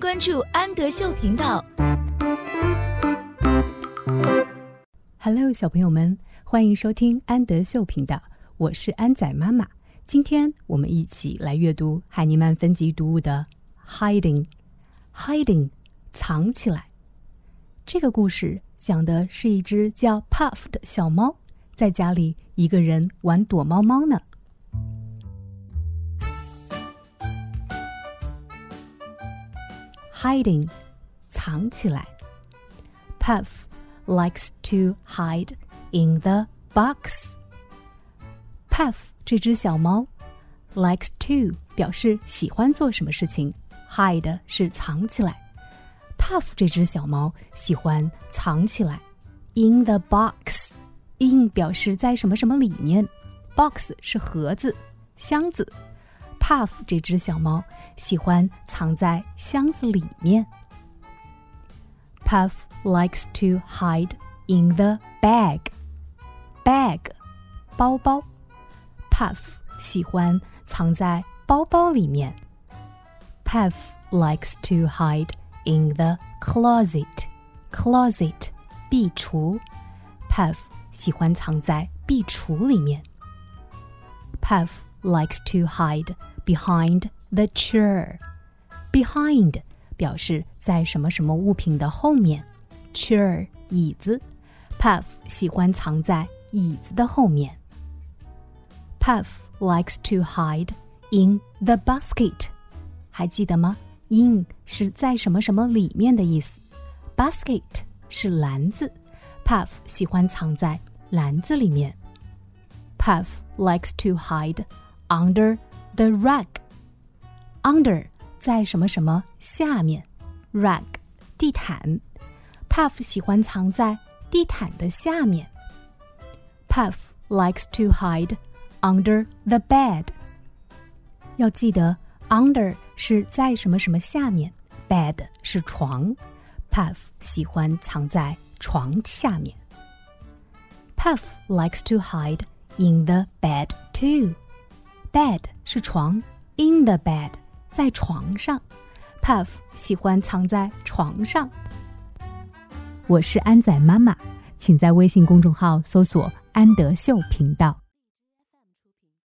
关注安德秀频道。Hello，小朋友们，欢迎收听安德秀频道，我是安仔妈妈。今天我们一起来阅读海尼曼分级读物的《Hiding》，Hiding，藏起来。这个故事讲的是一只叫 Puff 的小猫，在家里一个人玩躲猫猫呢。Hiding，藏起来。Puff likes to hide in the box. Puff 这只小猫，likes to 表示喜欢做什么事情，hide 是藏起来。Puff 这只小猫喜欢藏起来，in the box。in 表示在什么什么里面，box 是盒子、箱子。Puff 这只小猫喜欢藏在箱子里面。Puff likes to hide in the bag. Bag，包包。Puff 喜欢藏在包包里面。Puff likes to hide in the closet. Closet，壁橱。Puff 喜欢藏在壁橱里面。Puff likes to hide behind the chair. Behind 表示在什么什么物品的后面，chair 椅子，Puff 喜欢藏在椅子的后面。Puff likes to hide in the basket，还记得吗？in 是在什么什么里面的意思，basket 是篮子，Puff 喜欢藏在篮子里面。Puff likes to hide under the rug. Under 在什么什么下面，rug 地毯。Puff 喜欢藏在地毯的下面。Puff likes to hide under the bed. 要记得，under 是在什么什么下面，bed 是床。Puff 喜欢藏在床下面。Puff likes to hide in the bed too. Bed 是床，in the bed 在床上，Puff 喜欢藏在床上。我是安仔妈妈，请在微信公众号搜索“安德秀频道”。